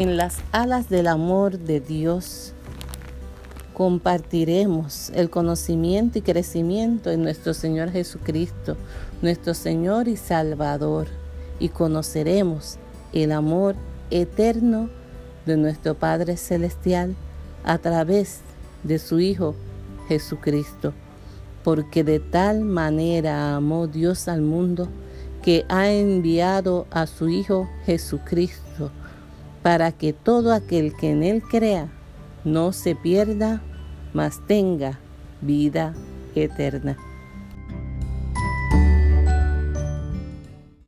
en las alas del amor de Dios compartiremos el conocimiento y crecimiento en nuestro Señor Jesucristo, nuestro Señor y Salvador, y conoceremos el amor eterno de nuestro Padre Celestial a través de su Hijo Jesucristo, porque de tal manera amó Dios al mundo que ha enviado a su Hijo Jesucristo, para que todo aquel que en Él crea no se pierda, mas tenga vida eterna.